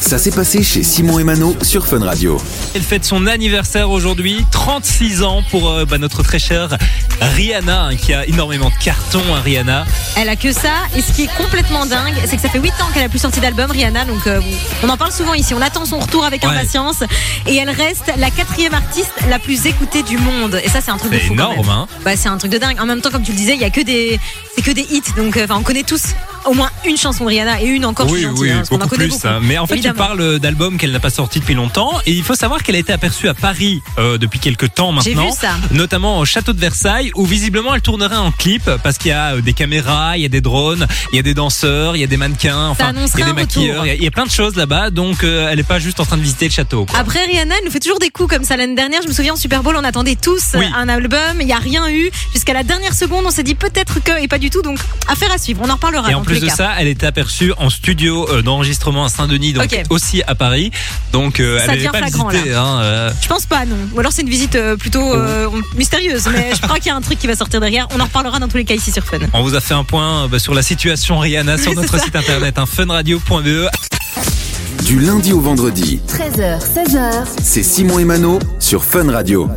Ça s'est passé chez Simon et Mano sur Fun Radio. Elle fête son anniversaire aujourd'hui, 36 ans pour euh, bah, notre très chère Rihanna, hein, qui a énormément de cartons, hein, Rihanna. Elle a que ça. Et ce qui est complètement dingue, c'est que ça fait 8 ans qu'elle a plus sorti d'album, Rihanna. Donc euh, on en parle souvent ici. On attend son retour avec Ouais. impatience. Et elle reste la quatrième artiste la plus écoutée du monde. Et ça, c'est un truc de C'est fou. quand énorme, même. hein. Bah, c'est un truc de dingue. En même temps, comme tu le disais, il y a que des, c'est que des hits. Donc, euh, enfin, on connaît tous au moins une chanson de Rihanna et une encore. Oui, gentille, oui, hein, en beaucoup plus. beaucoup. hein. Mais en fait, Évidemment. tu parles d'albums qu'elle n'a pas sorti depuis longtemps. Et il faut savoir qu'elle a été aperçue à Paris euh, depuis quelques temps J'ai maintenant. vu ça. Notamment au château de Versailles, où visiblement elle tournerait en clip parce qu'il y a euh, des caméras, il y a des drones, il y a des danseurs, il y a des mannequins, enfin, il y a des maquilleurs, il y, a- il y a plein de choses là-bas. Donc, euh, elle n'est pas juste en train de visiter le château. quoi. Après Rihanna, elle nous fait toujours des coups comme ça l'année dernière. Je me souviens en Super Bowl, on attendait tous Oui. un album. Il n'y a rien eu. Jusqu'à la dernière seconde, on s'est dit peut-être que, et pas du tout. Donc, affaire à suivre. On en reparlera Et en plus de cas. ça, elle était aperçue en studio euh, d'enregistrement à Saint-Denis, donc aussi à Paris. Donc euh, Ça elle n'avait devient pas flagrant, visité. Hein, euh, Je pense pas, non. Ou alors c'est une visite euh, plutôt euh, mystérieuse. Mais je crois qu'il y a un truc qui va sortir derrière. On en reparlera dans tous les cas ici sur Fun. on vous a fait un point bah, sur la situation Rihanna sur notre site internet hein, funradio.be. Du lundi au vendredi, 13h, 16h, c'est Simon et Mano sur Fun Radio.